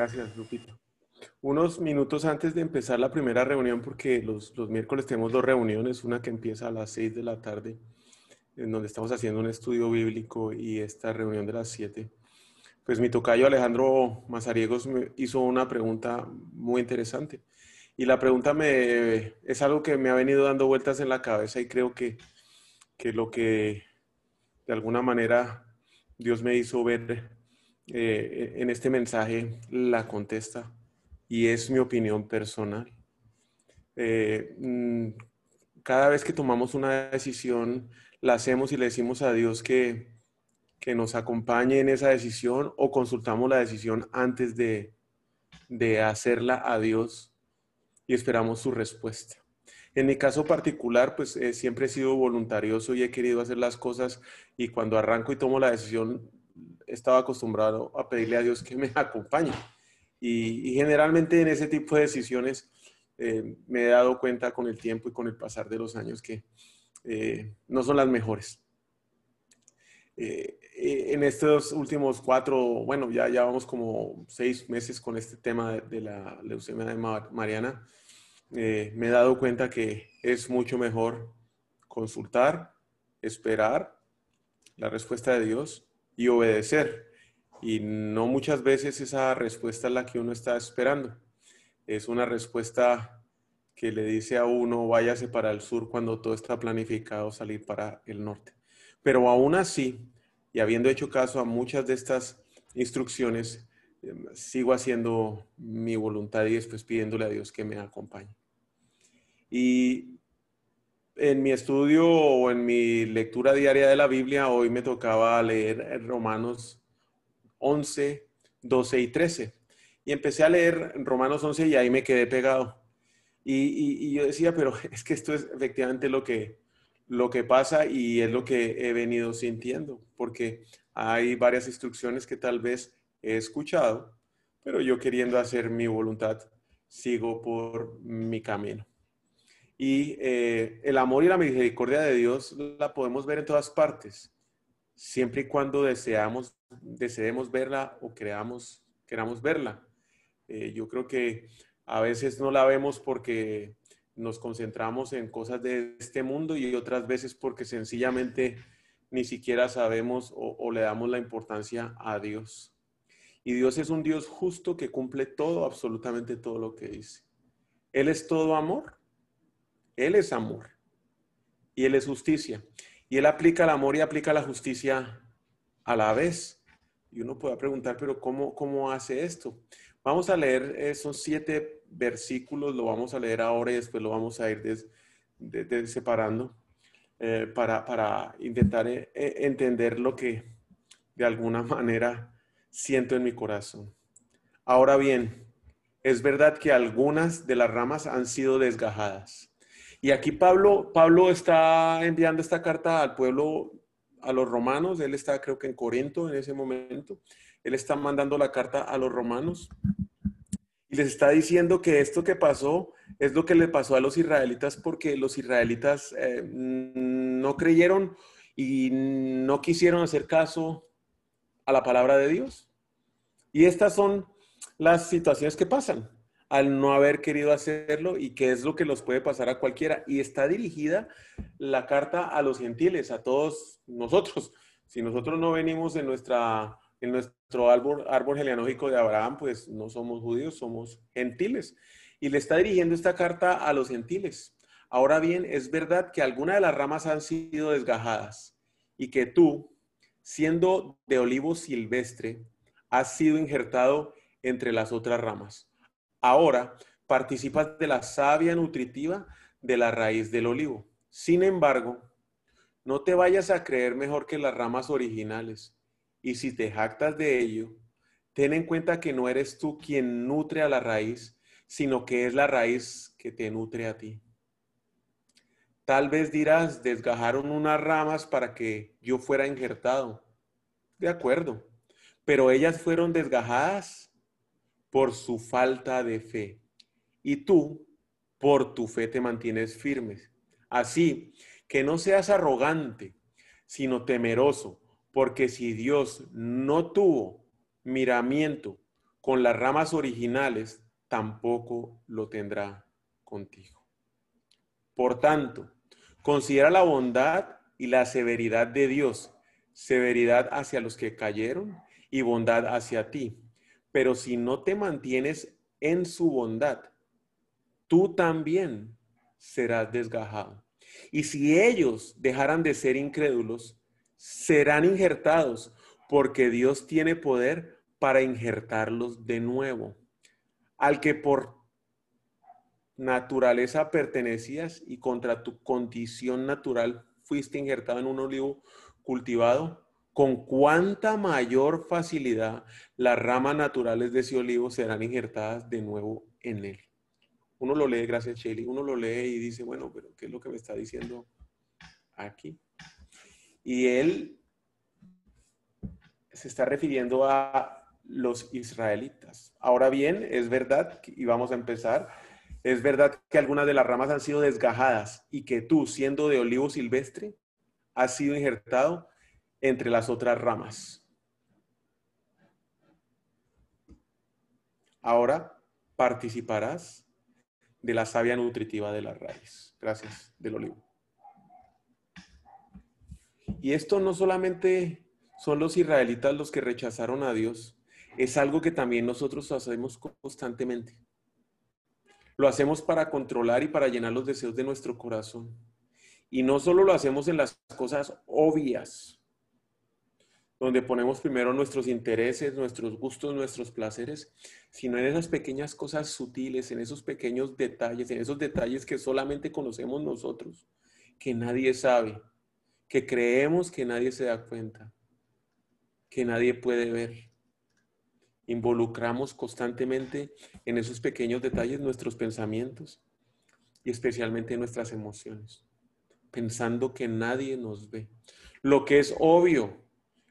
Gracias, Lupita. Unos minutos antes de empezar la primera reunión, porque los, los, miércoles tenemos dos reuniones, una que empieza a las 6 de la tarde, en donde estamos haciendo un estudio bíblico, y esta reunión de las 7. Pues mi tocayo Alejandro Mazariegos me hizo una pregunta muy interesante. Y la pregunta me, es algo que me ha venido dando vueltas en la cabeza y creo que, que lo que de alguna manera Dios me hizo ver eh, en este mensaje la contesta y es mi opinión personal. Eh, mm, cada vez que tomamos una decisión, la hacemos y le decimos a Dios que, que nos acompañe en esa decisión o consultamos la decisión antes de, de hacerla a Dios y esperamos su respuesta. En mi caso particular, pues eh, siempre he sido voluntarioso y he querido hacer las cosas y cuando arranco y tomo la decisión, estaba acostumbrado a pedirle a Dios que me acompañe. Y, generalmente en ese tipo de decisiones eh, me he dado cuenta con el tiempo y con el pasar de los años que eh, no son las mejores. Eh, en estos últimos cuatro, bueno, ya llevamos como seis meses con este tema de, de la leucemia de Mariana. me he dado cuenta que es mucho mejor consultar, esperar la respuesta de Dios y obedecer. Y no muchas veces esa respuesta es la que uno está esperando. Es una respuesta que le dice a uno, váyase para el sur cuando todo está planificado salir para el norte. Pero aún así, y habiendo hecho caso a muchas de estas instrucciones, em, sigo haciendo mi voluntad y después pidiéndole a Dios que me acompañe. Y en mi estudio o en mi lectura diaria de la Biblia, hoy me tocaba leer Romanos 11, 12 y 13. Y empecé a leer Romanos 11 y ahí me quedé pegado. Y, yo decía, pero es que esto es efectivamente lo que, lo que pasa y es lo que he venido sintiendo, porque hay varias instrucciones que tal vez he escuchado, pero yo queriendo hacer mi voluntad, sigo por mi camino. Y eh, el amor y la misericordia de Dios la podemos ver en todas partes, siempre y cuando deseamos, deseemos verla o creamos, queramos verla. Eh, yo creo que a veces no la vemos porque nos concentramos en cosas de este mundo y otras veces porque sencillamente ni siquiera sabemos o, o le damos la importancia a Dios. Y Dios es un Dios justo que cumple todo, absolutamente todo lo que dice. Él es todo amor él es amor y Él es justicia. Y Él aplica el amor y aplica la justicia a la vez. Y uno puede preguntar, pero ¿cómo, cómo hace esto? Vamos a leer esos siete versículos, lo vamos a leer ahora y después lo vamos a ir separando eh, para, para, intentar eh, eh, entender lo que de alguna manera siento en mi corazón. Ahora bien, es verdad que algunas de las ramas han sido desgajadas y aquí Pablo, Pablo está enviando esta carta al pueblo, a los romanos. Él está, creo que en Corinto en ese momento. Él está mandando la carta a los romanos y les está diciendo que esto que pasó es lo que le pasó a los israelitas porque los israelitas eh, no creyeron y no quisieron hacer caso a la palabra de Dios. Y estas son las situaciones que pasan al no haber querido hacerlo y que es lo que los puede pasar a cualquiera. Y está dirigida la carta a los gentiles, a todos nosotros. Si nosotros no venimos en, nuestra, en nuestro árbol, árbol genealógico de Abraham, pues no somos judíos, somos gentiles. Y le está dirigiendo esta carta a los gentiles. Ahora bien, es verdad que algunas de las ramas han sido desgajadas y que tú, siendo de olivo silvestre, has sido injertado entre las otras ramas. Ahora participas de la savia nutritiva de la raíz del olivo. Sin embargo, no te vayas a creer mejor que las ramas originales. Y si te jactas de ello, ten en cuenta que no eres tú quien nutre a la raíz, sino que es la raíz que te nutre a ti. Tal vez dirás, desgajaron unas ramas para que yo fuera injertado. De acuerdo, pero ellas fueron desgajadas por su falta de fe. Y tú, por tu fe, te mantienes firme. Así que no seas arrogante, sino temeroso, porque si Dios no tuvo miramiento con las ramas originales, tampoco lo tendrá contigo. Por tanto, considera la bondad y la severidad de Dios, severidad hacia los que cayeron y bondad hacia ti. Pero si no te mantienes en su bondad, tú también serás desgajado. Y si ellos dejaran de ser incrédulos, serán injertados, porque Dios tiene poder para injertarlos de nuevo. Al que por naturaleza pertenecías y contra tu condición natural fuiste injertado en un olivo cultivado, con cuánta mayor facilidad las ramas naturales de ese olivo serán injertadas de nuevo en él. Uno lo lee, gracias Shelly, uno lo lee y dice, bueno, pero ¿qué es lo que me está diciendo aquí? Y él se está refiriendo a los israelitas. Ahora bien, es verdad, y vamos a empezar, es verdad que algunas de las ramas han sido desgajadas y que tú, siendo de olivo silvestre, has sido injertado entre las otras ramas. Ahora participarás de la savia nutritiva de la raíz. Gracias, del olivo. Y esto no solamente son los israelitas los que rechazaron a Dios, es algo que también nosotros hacemos constantemente. Lo hacemos para controlar y para llenar los deseos de nuestro corazón. Y no solo lo hacemos en las cosas obvias, donde ponemos primero nuestros intereses, nuestros gustos, nuestros placeres, sino en esas pequeñas cosas sutiles, en esos pequeños detalles, en esos detalles que solamente conocemos nosotros, que nadie sabe, que creemos que nadie se da cuenta, que nadie puede ver. Involucramos constantemente en esos pequeños detalles nuestros pensamientos y especialmente nuestras emociones, pensando que nadie nos ve. Lo que es obvio,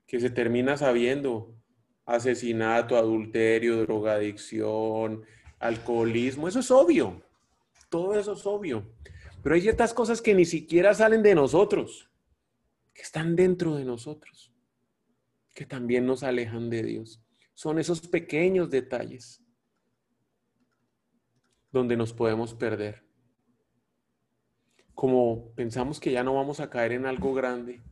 que se termina sabiendo asesinato, adulterio, drogadicción, alcoholismo, eso es obvio, todo eso es obvio. Pero hay ciertas cosas que ni siquiera salen de nosotros, que están dentro de nosotros, que también nos alejan de Dios. Son esos pequeños detalles donde nos podemos perder. Como pensamos que ya no vamos a caer en algo grande,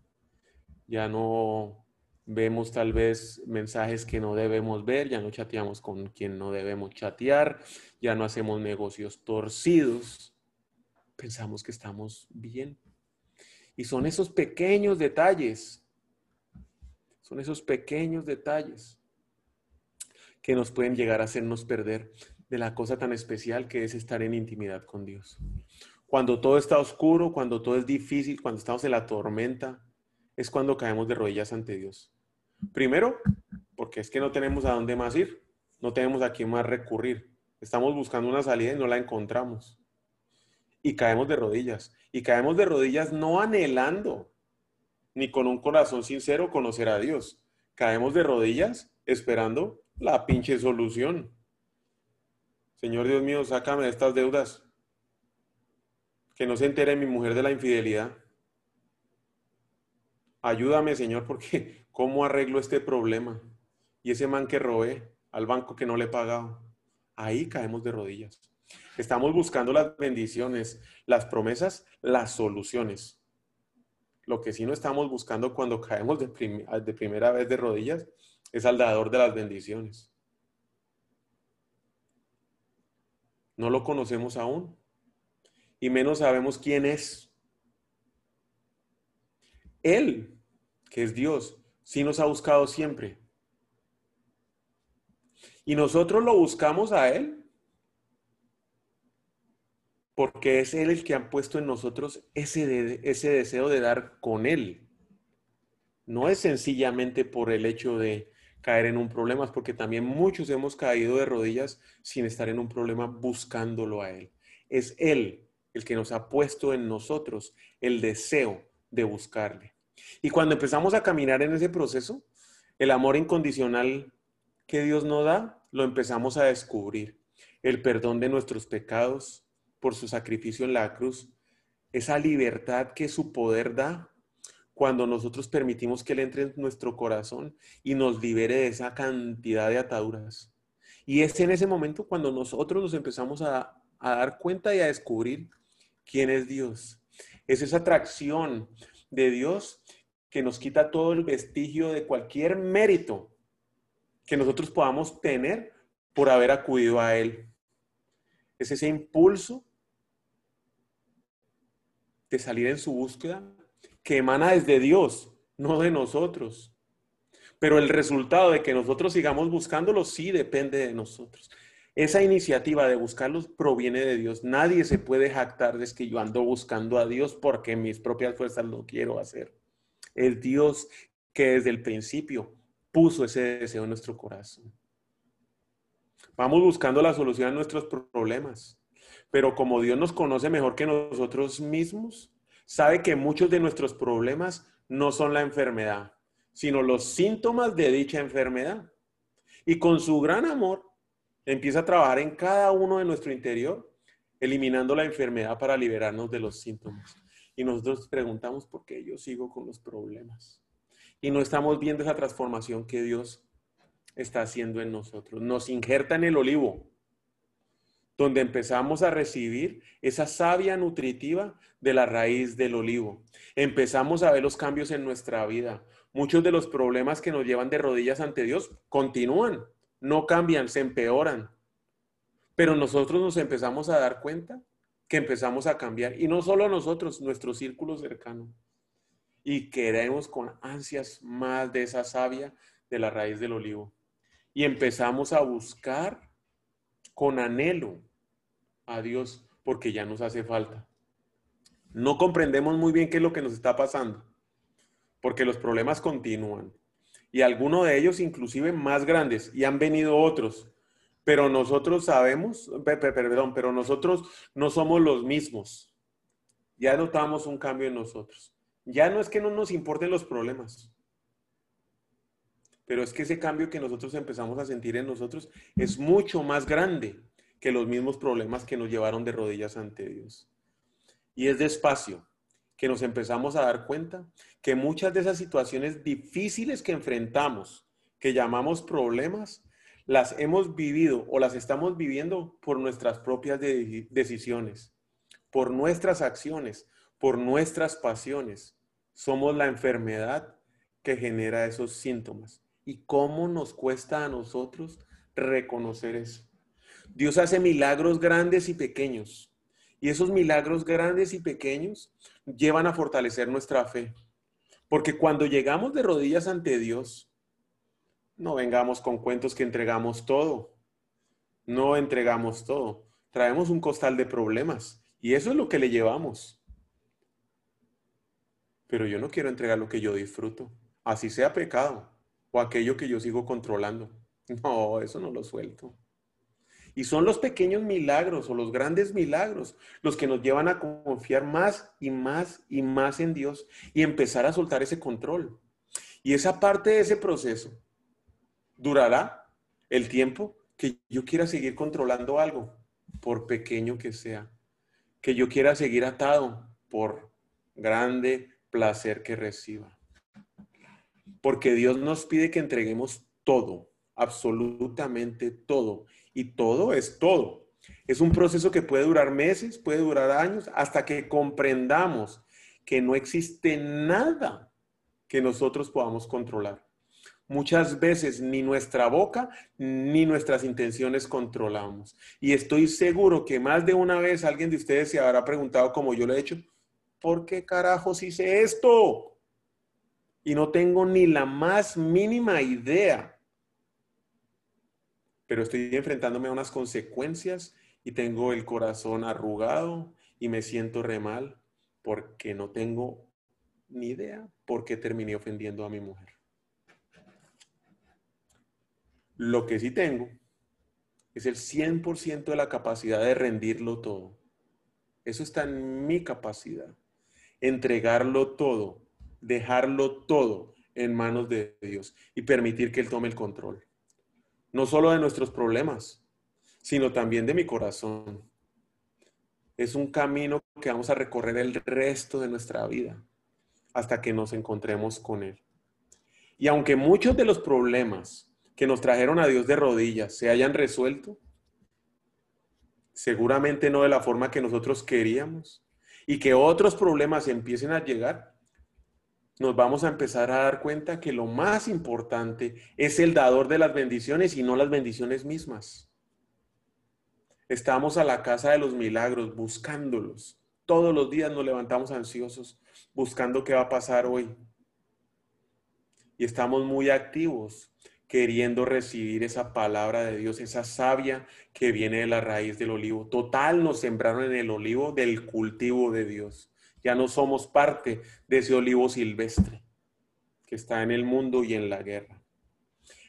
ya no vemos tal vez mensajes que no debemos ver, ya no chateamos con quien no debemos chatear, ya no hacemos negocios torcidos, pensamos que estamos bien. Y son esos pequeños detalles, son esos pequeños detalles que nos pueden llegar a hacernos perder de la cosa tan especial que es estar en intimidad con Dios. Cuando todo está oscuro, cuando todo es difícil, cuando estamos en la tormenta, es cuando caemos de rodillas ante Dios. Primero, porque es que no tenemos a dónde más ir, no tenemos a quién más recurrir. Estamos buscando una salida y no la encontramos. Y caemos de rodillas. Y caemos de rodillas no anhelando, ni con un corazón sincero conocer a Dios. Caemos de rodillas esperando la pinche solución. Señor Dios mío, sácame de estas deudas. Que no se entere mi mujer de la infidelidad. Ayúdame, Señor, porque ¿Cómo arreglo este problema? Y ese man que robé al banco que no le he pagado. Ahí caemos de rodillas. Estamos buscando las bendiciones, las promesas, las soluciones. Lo que sí no estamos buscando cuando caemos de, de primera vez de rodillas es al dador de las bendiciones. No lo conocemos aún y menos sabemos quién es. Él, es Dios, sí nos ha buscado siempre. Y nosotros lo buscamos a Él. porque es Él el que ha puesto en nosotros ese, ese deseo de dar con Él. No es sencillamente por el hecho de caer en un problema, porque también muchos hemos caído de rodillas sin estar en un problema buscándolo a Él. Es Él el que nos ha puesto en nosotros el deseo de buscarle. Y cuando empezamos a caminar en ese proceso, el amor incondicional que Dios nos da, lo empezamos a descubrir. El perdón de nuestros pecados por su sacrificio en la cruz, esa libertad que su poder da cuando nosotros permitimos que Él entre en nuestro corazón y nos libere de esa cantidad de ataduras. Y es en ese momento cuando nosotros nos empezamos a, a dar cuenta y a descubrir quién es Dios. Es esa atracción de Dios que nos quita todo el vestigio de cualquier mérito que nosotros podamos tener por haber acudido a Él. Es ese impulso de salir en su búsqueda que emana desde Dios, no de nosotros. Pero el resultado de que nosotros sigamos buscándolo sí depende de nosotros. Esa iniciativa de buscarlos proviene de Dios. Nadie se puede jactar de que yo ando buscando a Dios porque mis propias fuerzas lo quiero hacer. Es Dios que desde el principio puso ese deseo en nuestro corazón. Vamos buscando la solución a nuestros problemas, pero como Dios nos conoce mejor que nosotros mismos, sabe que muchos de nuestros problemas no son la enfermedad, sino los síntomas de dicha enfermedad. Y con su gran amor empieza a trabajar en cada uno de nuestro interior, eliminando la enfermedad para liberarnos de los síntomas. Y nosotros preguntamos por qué yo sigo con los problemas. Y no estamos viendo esa transformación que Dios está haciendo en nosotros. Nos injerta en el olivo, donde empezamos a recibir esa savia nutritiva de la raíz del olivo. Empezamos a ver los cambios en nuestra vida. Muchos de los problemas que nos llevan de rodillas ante Dios continúan, no cambian, se empeoran. Pero nosotros nos empezamos a dar cuenta que empezamos a cambiar. Y no solo nosotros, nuestro círculo cercano. Y queremos con ansias más de esa savia de la raíz del olivo. Y empezamos a buscar con anhelo a Dios porque ya nos hace falta. No comprendemos muy bien qué es lo que nos está pasando, porque los problemas continúan. Y algunos de ellos inclusive más grandes, y han venido otros pero nosotros sabemos, perdón, pero nosotros no somos los mismos. Ya notamos un cambio en nosotros. Ya no es que no nos importen los problemas, pero es que ese cambio que nosotros empezamos a sentir en nosotros es mucho más grande que los mismos problemas que nos llevaron de rodillas ante Dios. Y es despacio que nos empezamos a dar cuenta que muchas de esas situaciones difíciles que enfrentamos, que llamamos problemas, las hemos vivido o las estamos viviendo por nuestras propias decisiones, por nuestras acciones, por nuestras pasiones. Somos la enfermedad que genera esos síntomas. ¿Y cómo nos cuesta a nosotros reconocer eso? Dios hace milagros grandes y pequeños. Y esos milagros grandes y pequeños llevan a fortalecer nuestra fe. Porque cuando llegamos de rodillas ante Dios, no vengamos con cuentos que entregamos todo. No entregamos todo. Traemos un costal de problemas y eso es lo que le llevamos. Pero yo no quiero entregar lo que yo disfruto, así sea pecado o aquello que yo sigo controlando. No, eso no lo suelto. Y son los pequeños milagros o los grandes milagros los que nos llevan a confiar más y más y más en Dios y empezar a soltar ese control. Y esa parte de ese proceso durará el tiempo que yo quiera seguir controlando algo, por pequeño que sea, que yo quiera seguir atado por grande placer que reciba. Porque Dios nos pide que entreguemos todo, absolutamente todo. Y todo es todo. Es un proceso que puede durar meses, puede durar años, hasta que comprendamos que no existe nada que nosotros podamos controlar. Muchas veces ni nuestra boca ni nuestras intenciones controlamos. Y estoy seguro que más de una vez alguien de ustedes se habrá preguntado, como yo lo he hecho, ¿por qué carajos hice esto? Y no tengo ni la más mínima idea. Pero estoy enfrentándome a unas consecuencias y tengo el corazón arrugado y me siento re mal porque no tengo ni idea por qué terminé ofendiendo a mi mujer. Lo que sí tengo es el 100% de la capacidad de rendirlo todo. Eso está en mi capacidad. Entregarlo todo, dejarlo todo en manos de Dios y permitir que Él tome el control. No solo de nuestros problemas, sino también de mi corazón. Es un camino que vamos a recorrer el resto de nuestra vida hasta que nos encontremos con Él. Y aunque muchos de los problemas que nos trajeron a Dios de rodillas se hayan resuelto, seguramente no de la forma que nosotros queríamos, y que otros problemas empiecen a llegar, nos vamos a empezar a dar cuenta que lo más importante es el dador de las bendiciones y no las bendiciones mismas. Estamos a la casa de los milagros buscándolos. Todos los días nos levantamos ansiosos buscando qué va a pasar hoy. Y estamos muy activos queriendo recibir esa palabra de Dios, esa savia que viene de la raíz del olivo. Total, nos sembraron en el olivo del cultivo de Dios. Ya no somos parte de ese olivo silvestre que está en el mundo y en la guerra.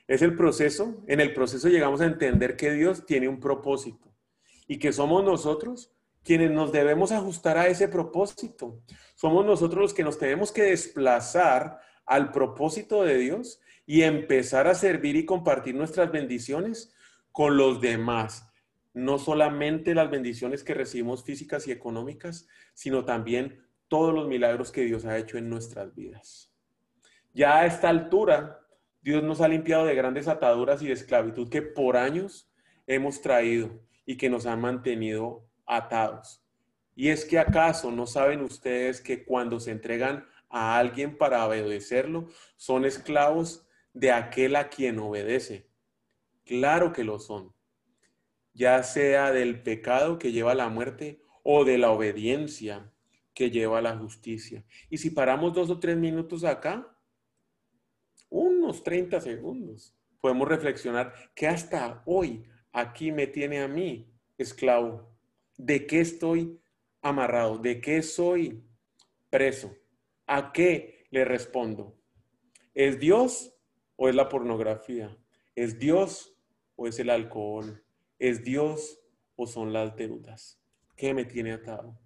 Es el proceso, en el proceso llegamos a entender que Dios tiene un propósito y que somos nosotros quienes nos debemos ajustar a ese propósito. Somos nosotros los que nos tenemos que desplazar al propósito de Dios y empezar a servir y compartir nuestras bendiciones con los demás. No solamente las bendiciones que recibimos físicas y económicas, sino también todos los milagros que Dios ha hecho en nuestras vidas. Ya a esta altura, Dios nos ha limpiado de grandes ataduras y de esclavitud que por años hemos traído y que nos han mantenido atados. Y es que acaso no saben ustedes que cuando se entregan a alguien para obedecerlo, son esclavos de aquel a quien obedece. Claro que lo son. Ya sea del pecado que lleva a la muerte o de la obediencia que lleva a la justicia. Y si paramos dos o tres minutos acá, unos 30 segundos, podemos reflexionar que hasta hoy aquí me tiene a mí esclavo. ¿De qué estoy amarrado? ¿De qué soy preso? ¿A qué le respondo? ¿Es Dios o es la pornografía? ¿Es Dios o es el alcohol? ¿Es Dios o son las deudas? ¿Qué me tiene atado?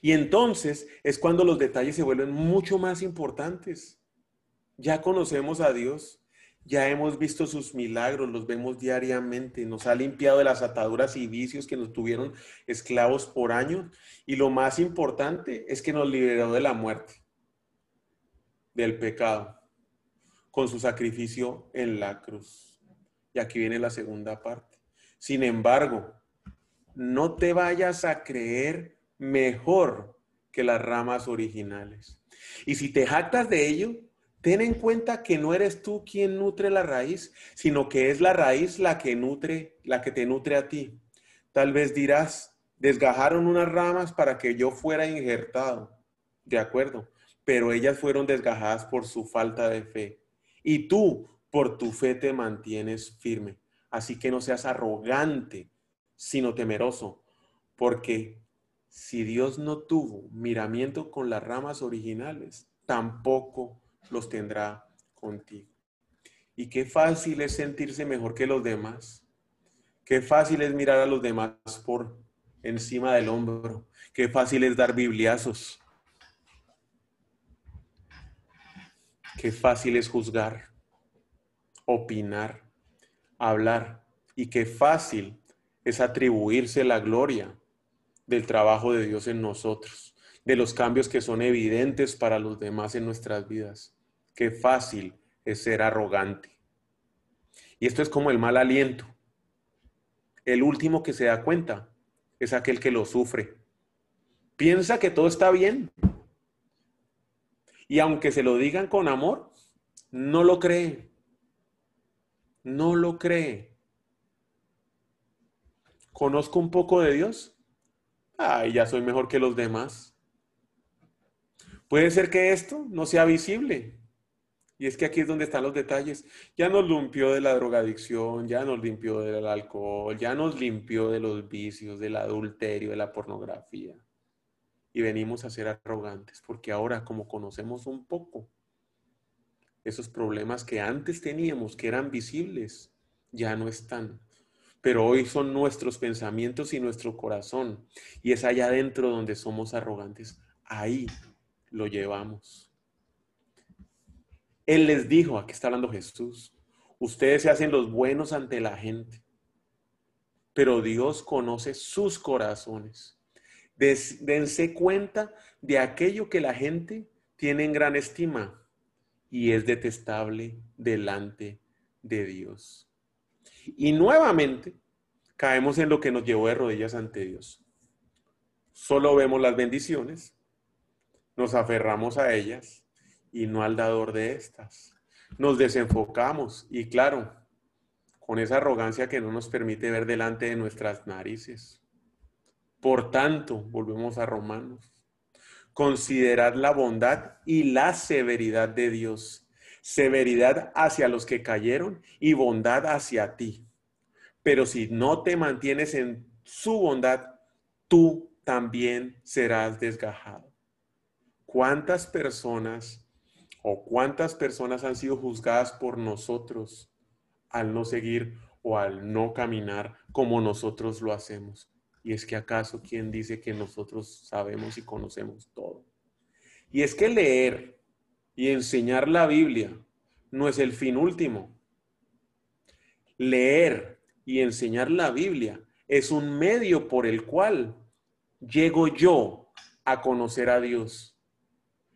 Y entonces es cuando los detalles se vuelven mucho más importantes. Ya conocemos a Dios, ya hemos visto sus milagros, los vemos diariamente, nos ha limpiado de las ataduras y vicios que nos tuvieron esclavos por años. Y lo más importante es que nos liberó de la muerte, del pecado, con su sacrificio en la cruz. Y aquí viene la segunda parte. Sin embargo, no te vayas a creer mejor que las ramas originales. Y si te jactas de ello, Ten en cuenta que no eres tú quien nutre la raíz, sino que es la raíz la que nutre, la que te nutre a ti. Tal vez dirás, desgajaron unas ramas para que yo fuera injertado. De acuerdo, pero ellas fueron desgajadas por su falta de fe. Y tú, por tu fe, te mantienes firme. Así que no seas arrogante, sino temeroso, porque si Dios no tuvo miramiento con las ramas originales, tampoco los tendrá contigo. Y qué fácil es sentirse mejor que los demás. Qué fácil es mirar a los demás por encima del hombro. Qué fácil es dar bibliazos. Qué fácil es juzgar, opinar, hablar. Y qué fácil es atribuirse la gloria del trabajo de Dios en nosotros, de los cambios que son evidentes para los demás en nuestras vidas. Qué fácil es ser arrogante. Y esto es como el mal aliento. El último que se da cuenta es aquel que lo sufre. Piensa que todo está bien. Y aunque se lo digan con amor, no lo cree. No lo cree. ¿Conozco un poco de Dios? Ay, ya soy mejor que los demás. Puede ser que esto no sea visible, Y es que aquí es donde están los detalles. Ya nos limpió de la drogadicción, ya nos limpió del alcohol, ya nos limpió de los vicios, del adulterio, de la pornografía. Y venimos a ser arrogantes, porque ahora como conocemos un poco, esos problemas que antes teníamos, que eran visibles, ya no están. Pero hoy son nuestros pensamientos y nuestro corazón. Y es allá adentro donde somos arrogantes. Ahí lo llevamos. Él les dijo, aquí está hablando Jesús, ustedes se hacen los buenos ante la gente, pero Dios conoce sus corazones. dense cuenta de aquello que la gente tiene en gran estima y es detestable delante de Dios. Y nuevamente caemos en lo que nos llevó de rodillas ante Dios. Solo vemos las bendiciones, nos aferramos a ellas y no al dador de estas. Nos desenfocamos y claro, con esa arrogancia que no nos permite ver delante de nuestras narices. Por tanto, volvemos a Romanos, considerad la bondad y la severidad de Dios, severidad hacia los que cayeron y bondad hacia ti. Pero si no te mantienes en su bondad, tú también serás desgajado. ¿Cuántas personas o cuántas personas han sido juzgadas por nosotros al no seguir o al no caminar como nosotros lo hacemos. Y es que acaso ¿quién dice que nosotros sabemos y conocemos todo. Y es que leer y enseñar la Biblia no es el fin último. Leer y enseñar la Biblia es un medio por el cual llego yo a conocer a Dios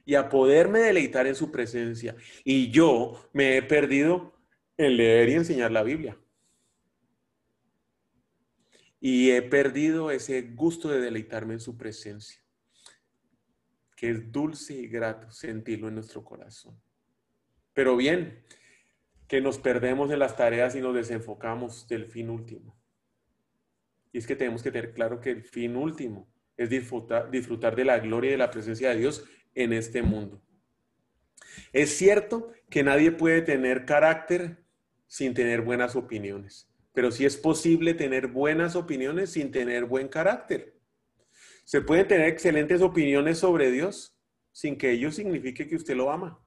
y a poderme deleitar en su presencia. Y yo me he perdido en leer y enseñar la Biblia. Y he perdido ese gusto de deleitarme en su presencia, que es dulce y grato sentirlo en nuestro corazón. Pero bien, que nos perdemos en las tareas y nos desenfocamos del fin último. Y es que tenemos que tener claro que el fin último es disfrutar, disfrutar de la gloria y de la presencia de Dios en este mundo. Es cierto que nadie puede tener carácter sin tener buenas opiniones, pero sí es posible tener buenas opiniones sin tener buen carácter. Se pueden tener excelentes opiniones sobre Dios sin que ello signifique que usted lo ama.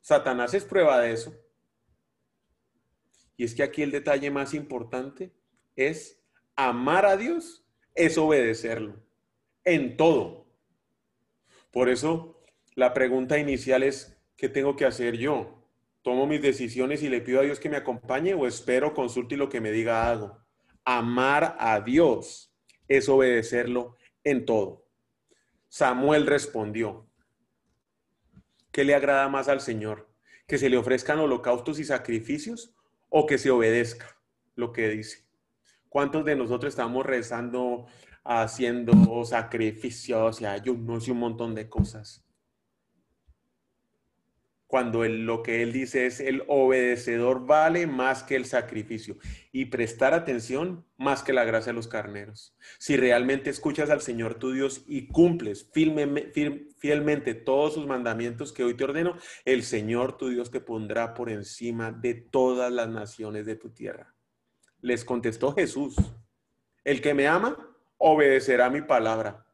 Satanás es prueba de eso. Y es que aquí el detalle más importante es amar a Dios, es obedecerlo en todo. Por eso la pregunta inicial es, ¿qué tengo que hacer yo? ¿Tomo mis decisiones y le pido a Dios que me acompañe o espero, consulto y lo que me diga hago? Amar a Dios es obedecerlo en todo. Samuel respondió, ¿qué le agrada más al Señor? ¿Que se le ofrezcan holocaustos y sacrificios o que se obedezca lo que dice? ¿Cuántos de nosotros estamos rezando haciendo sacrificios y ayunos y un montón de cosas. Cuando lo que él dice es el obedecedor vale más que el sacrificio y prestar atención más que la gracia de los carneros. Si realmente escuchas al Señor tu Dios y cumples fielmente todos sus mandamientos que hoy te ordeno, el Señor tu Dios te pondrá por encima de todas las naciones de tu tierra. Les contestó Jesús, el que me ama, obedecerá mi palabra.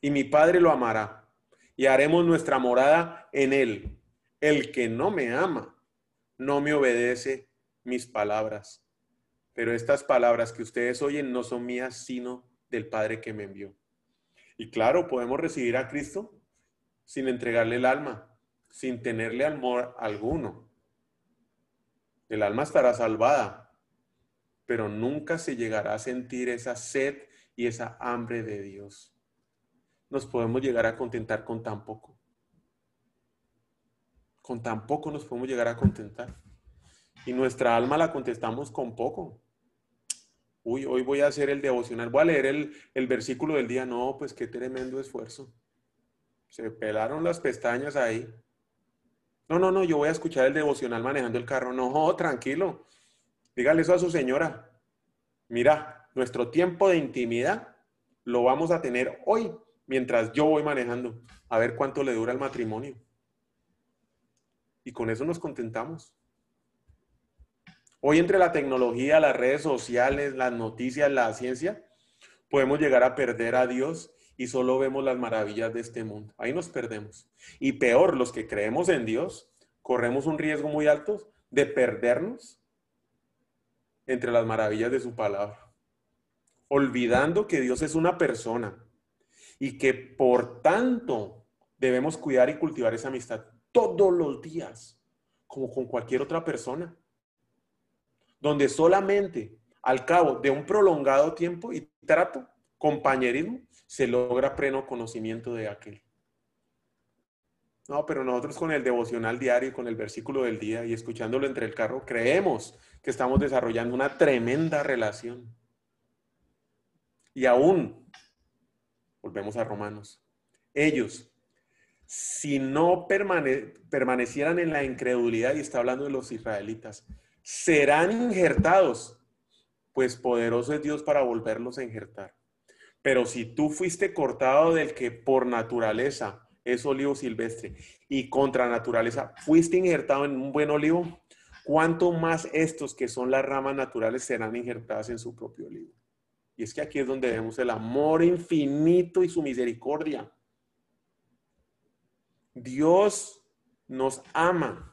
Y mi Padre lo amará. Y haremos nuestra morada en él. El que no me ama, no me obedece mis palabras. Pero estas palabras que ustedes oyen no son mías, sino del Padre que me envió. Y claro, podemos recibir a Cristo sin entregarle el alma, sin tenerle amor alguno. El alma estará salvada, pero nunca se llegará a sentir esa sed y esa hambre de Dios. Nos podemos llegar a contentar con tan poco. Con tan poco nos podemos llegar a contentar. Y nuestra alma la contestamos con poco. Uy, hoy voy a hacer el devocional, voy a leer el, el versículo del día. No, pues qué tremendo esfuerzo. Se pelaron las pestañas ahí. No, no, no, yo voy a escuchar el devocional manejando el carro. No, tranquilo. Dígale eso a su señora. Mira, nuestro tiempo de intimidad lo vamos a tener hoy mientras yo voy manejando. A ver cuánto le dura el matrimonio. Y con eso nos contentamos. Hoy entre la tecnología, las redes sociales, las noticias, la ciencia, podemos llegar a perder a Dios y solo vemos las maravillas de este mundo. Ahí nos perdemos. Y peor, los que creemos en Dios, corremos un riesgo muy alto de perdernos entre las maravillas de su palabra, olvidando que Dios es una persona y que por tanto debemos cuidar y cultivar esa amistad todos los días, como con cualquier otra persona, donde solamente al cabo de un prolongado tiempo y trato, compañerismo, se logra pleno conocimiento de aquel. No, pero nosotros con el devocional diario, con el versículo del día y escuchándolo entre el carro, creemos que estamos desarrollando una tremenda relación. Y aún, volvemos a Romanos, ellos, si no permanecieran en la incredulidad, y está hablando de los israelitas, serán injertados, pues poderoso es Dios para volverlos a injertar. Pero si tú fuiste cortado del que por naturaleza es olivo silvestre y contra naturaleza fuiste injertado en un buen olivo, ¿cuánto más estos que son las ramas naturales serán injertadas en su propio olivo? Y es que aquí es donde vemos el amor infinito y su misericordia. Dios nos ama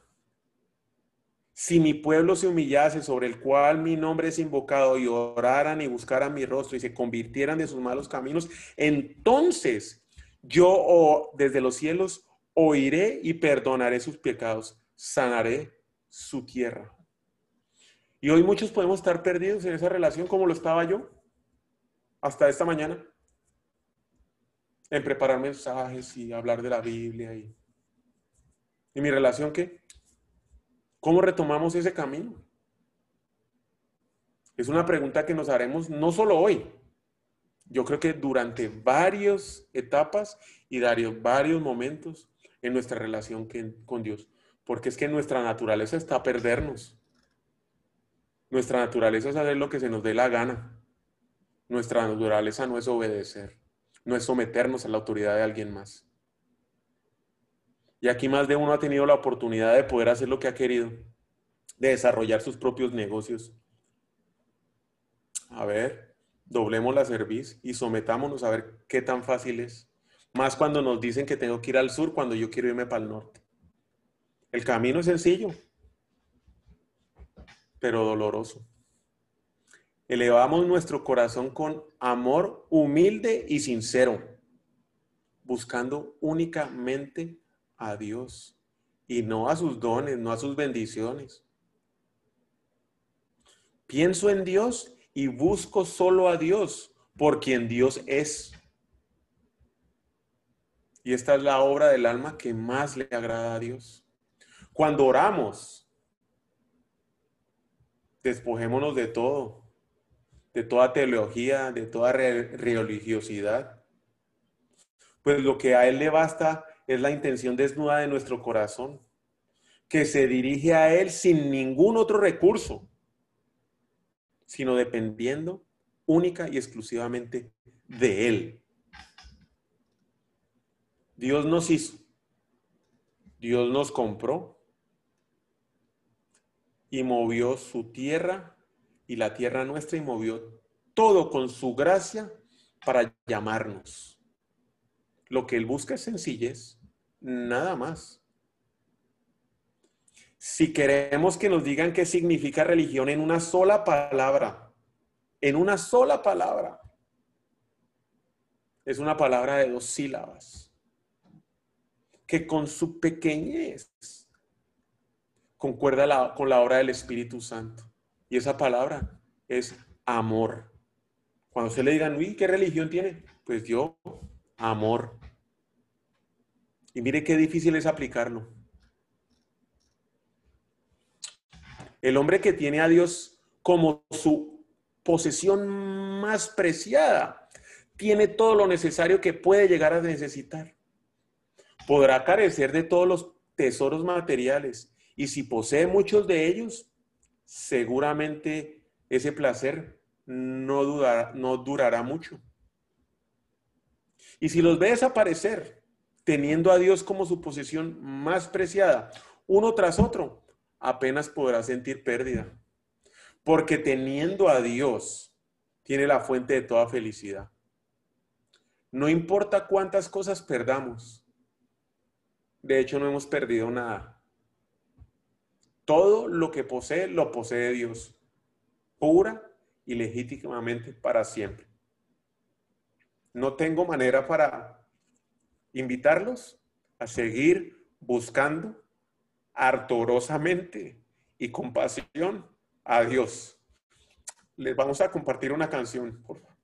si mi pueblo se humillase sobre el cual mi nombre es invocado y oraran y buscaran mi rostro y se convirtieran de sus malos caminos, entonces yo desde los cielos oiré y perdonaré sus pecados, sanaré su tierra. Y hoy muchos podemos estar perdidos en esa relación como lo estaba yo hasta esta mañana, en preparar mensajes y hablar de la Biblia. ¿Y, ¿y mi relación qué? ¿Cómo retomamos ese camino? Es una pregunta que nos haremos no solo hoy, yo creo que durante varias etapas y varios momentos en nuestra relación con Dios, porque es que nuestra naturaleza está a perdernos. Nuestra naturaleza es hacer lo que se nos dé la gana. Nuestra naturaleza no es obedecer, no es someternos a la autoridad de alguien más. Y aquí más de uno ha tenido la oportunidad de poder hacer lo que ha querido, de desarrollar sus propios negocios. A ver, doblemos la cerviz y sometámonos a ver qué tan fácil es. Más cuando nos dicen que tengo que ir al sur cuando yo quiero irme para el norte. El camino es sencillo, pero doloroso. Elevamos nuestro corazón con amor humilde y sincero, buscando únicamente a Dios y no a sus dones, no a sus bendiciones. Pienso en Dios y busco solo a Dios por quien Dios es. Y esta es la obra del alma que más le agrada a Dios. Cuando oramos, despojémonos de todo, de toda teología, de toda religiosidad. Pues lo que a Él le basta es la intención desnuda de nuestro corazón, que se dirige a Él sin ningún otro recurso, sino dependiendo única y exclusivamente de Él. Dios nos hizo, Dios nos compró y movió su tierra y la tierra nuestra y movió todo con su gracia para llamarnos. Lo que Él busca es sencillez, nada más. Si queremos que nos digan qué significa religión en una sola palabra, en una sola palabra, es una palabra de dos sílabas, que con su pequeñez concuerda con la obra del Espíritu Santo. Y esa palabra es amor. Cuando se le digan, uy, ¿qué religión tiene? Pues yo amor. Y mire qué difícil es aplicarlo. El hombre que tiene a Dios como su posesión más preciada, tiene todo lo necesario que puede llegar a necesitar. Podrá carecer de todos los tesoros materiales y si posee muchos de ellos, seguramente ese placer no, no durará mucho. Y si los ve desaparecer, teniendo a Dios como su posesión más preciada, uno tras otro, apenas podrá sentir pérdida. Porque teniendo a Dios, tiene la fuente de toda felicidad. No importa cuántas cosas perdamos. De hecho, no hemos perdido nada. Todo lo que posee, lo posee Dios, pura y legítimamente para siempre. No tengo manera para invitarlos a seguir buscando ardorosamente y con pasión a Dios. Les vamos a compartir una canción, por favor.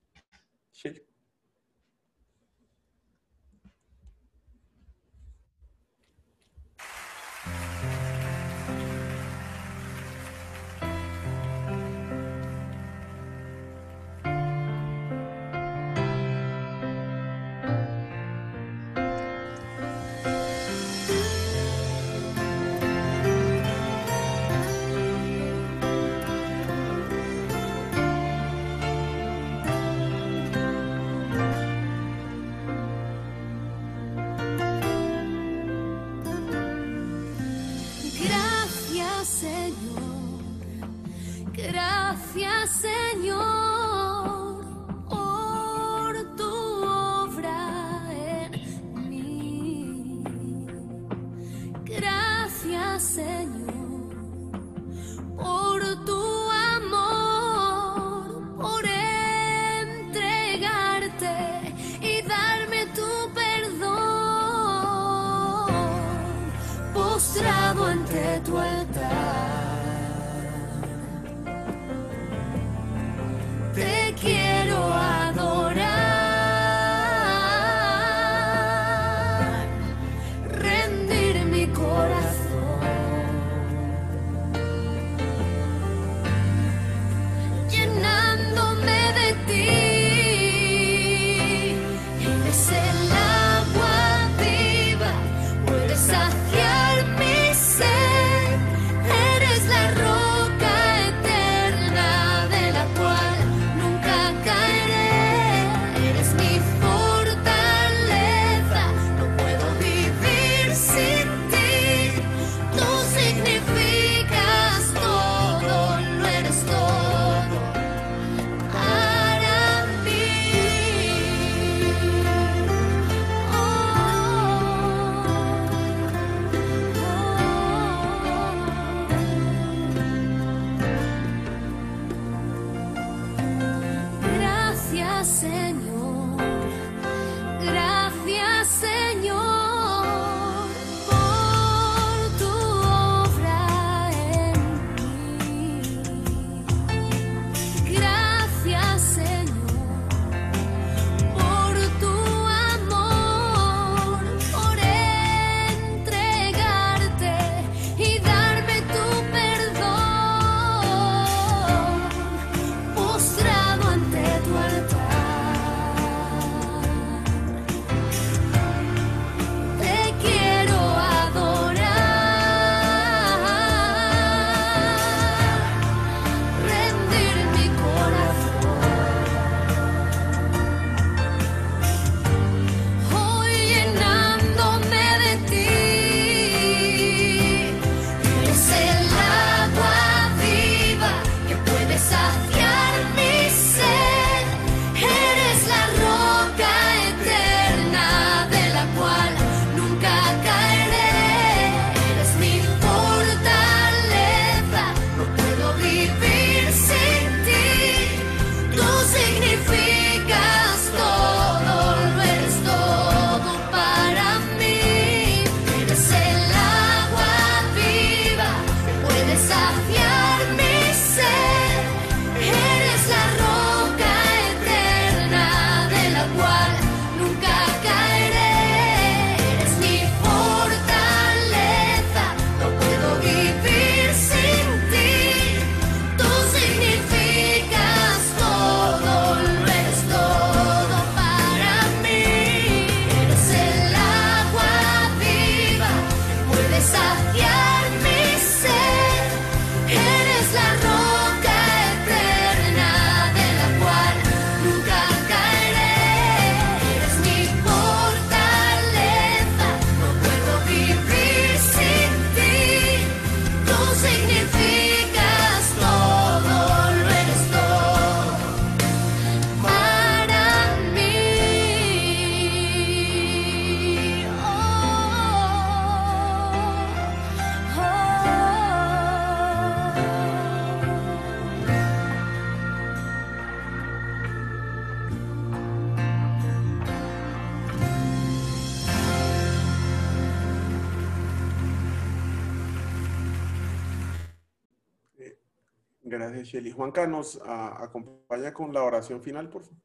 Gracias, Shelly. Juanca, ¿nos acompaña con la oración final, por favor?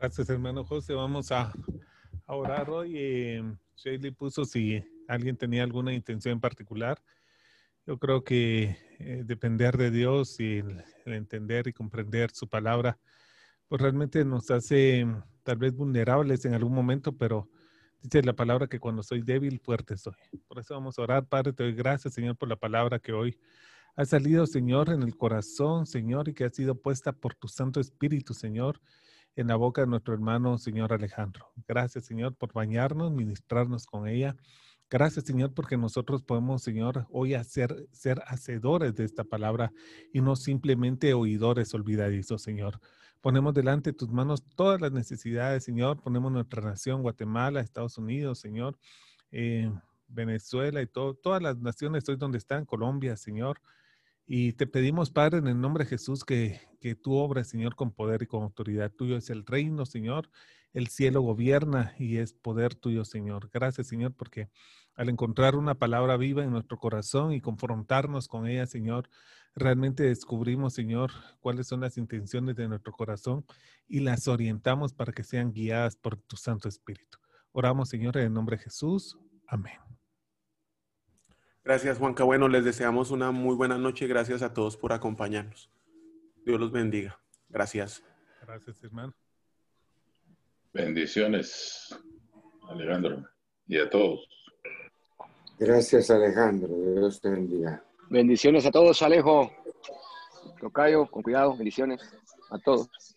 Gracias, hermano José. Vamos a, orar hoy. Eh, Shelly puso si alguien tenía alguna intención en particular. Yo creo que eh, depender de Dios y el, entender y comprender su palabra, pues realmente nos hace tal vez vulnerables en algún momento, pero Dice la palabra que cuando soy débil, fuerte soy. Por eso vamos a orar, Padre. Te doy gracias, Señor, por la palabra que hoy ha salido, Señor, en el corazón, Señor, y que ha sido puesta por tu Santo Espíritu, Señor, en la boca de nuestro hermano, Señor Alejandro. Gracias, Señor, por bañarnos, ministrarnos con ella. Gracias, Señor, porque nosotros podemos, Señor, hoy hacer, ser hacedores de esta palabra y no simplemente oidores olvidadizos, Señor. Ponemos delante de tus manos todas las necesidades, Señor. Ponemos nuestra nación, Guatemala, Estados Unidos, Señor, eh, Venezuela y todo, todas las naciones hoy donde están, Colombia, Señor. Y te pedimos, Padre, en el nombre de Jesús, que, que tú obres, Señor, con poder y con autoridad. Tuyo es el reino, Señor. El cielo gobierna y es poder tuyo, Señor. Gracias, Señor, porque al encontrar una palabra viva en nuestro corazón y confrontarnos con ella, Señor, realmente descubrimos, Señor, cuáles son las intenciones de nuestro corazón y las orientamos para que sean guiadas por tu Santo Espíritu. Oramos, Señor, en el nombre de Jesús. Amén. Gracias, Juanca. Bueno, les deseamos una muy buena noche. Gracias a todos por acompañarnos. Dios los bendiga. Gracias. Gracias, hermano. Bendiciones, Alejandro, y a todos. Gracias, Alejandro. Dios te bendiga. Bendiciones a todos, Alejo. Tocayo, con cuidado, bendiciones a todos.